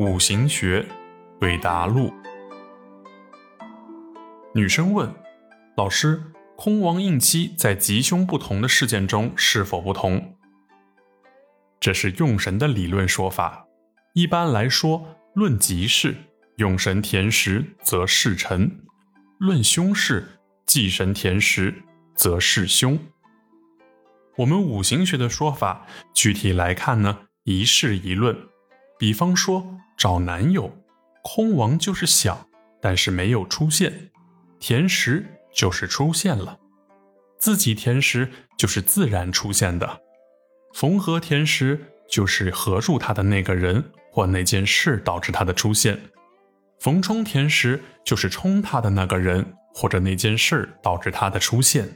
五行学，韦达路。女生问：“老师，空王应期在吉凶不同的事件中是否不同？”这是用神的理论说法。一般来说，论吉事，用神填实则事成；论凶事，忌神填实则事凶。我们五行学的说法，具体来看呢，一事一论。比方说找男友，空王就是想，但是没有出现；填实就是出现了，自己填实就是自然出现的；缝合填实就是合住他的那个人或那件事导致他的出现；逢冲填实就是冲他的那个人或者那件事导致他的出现。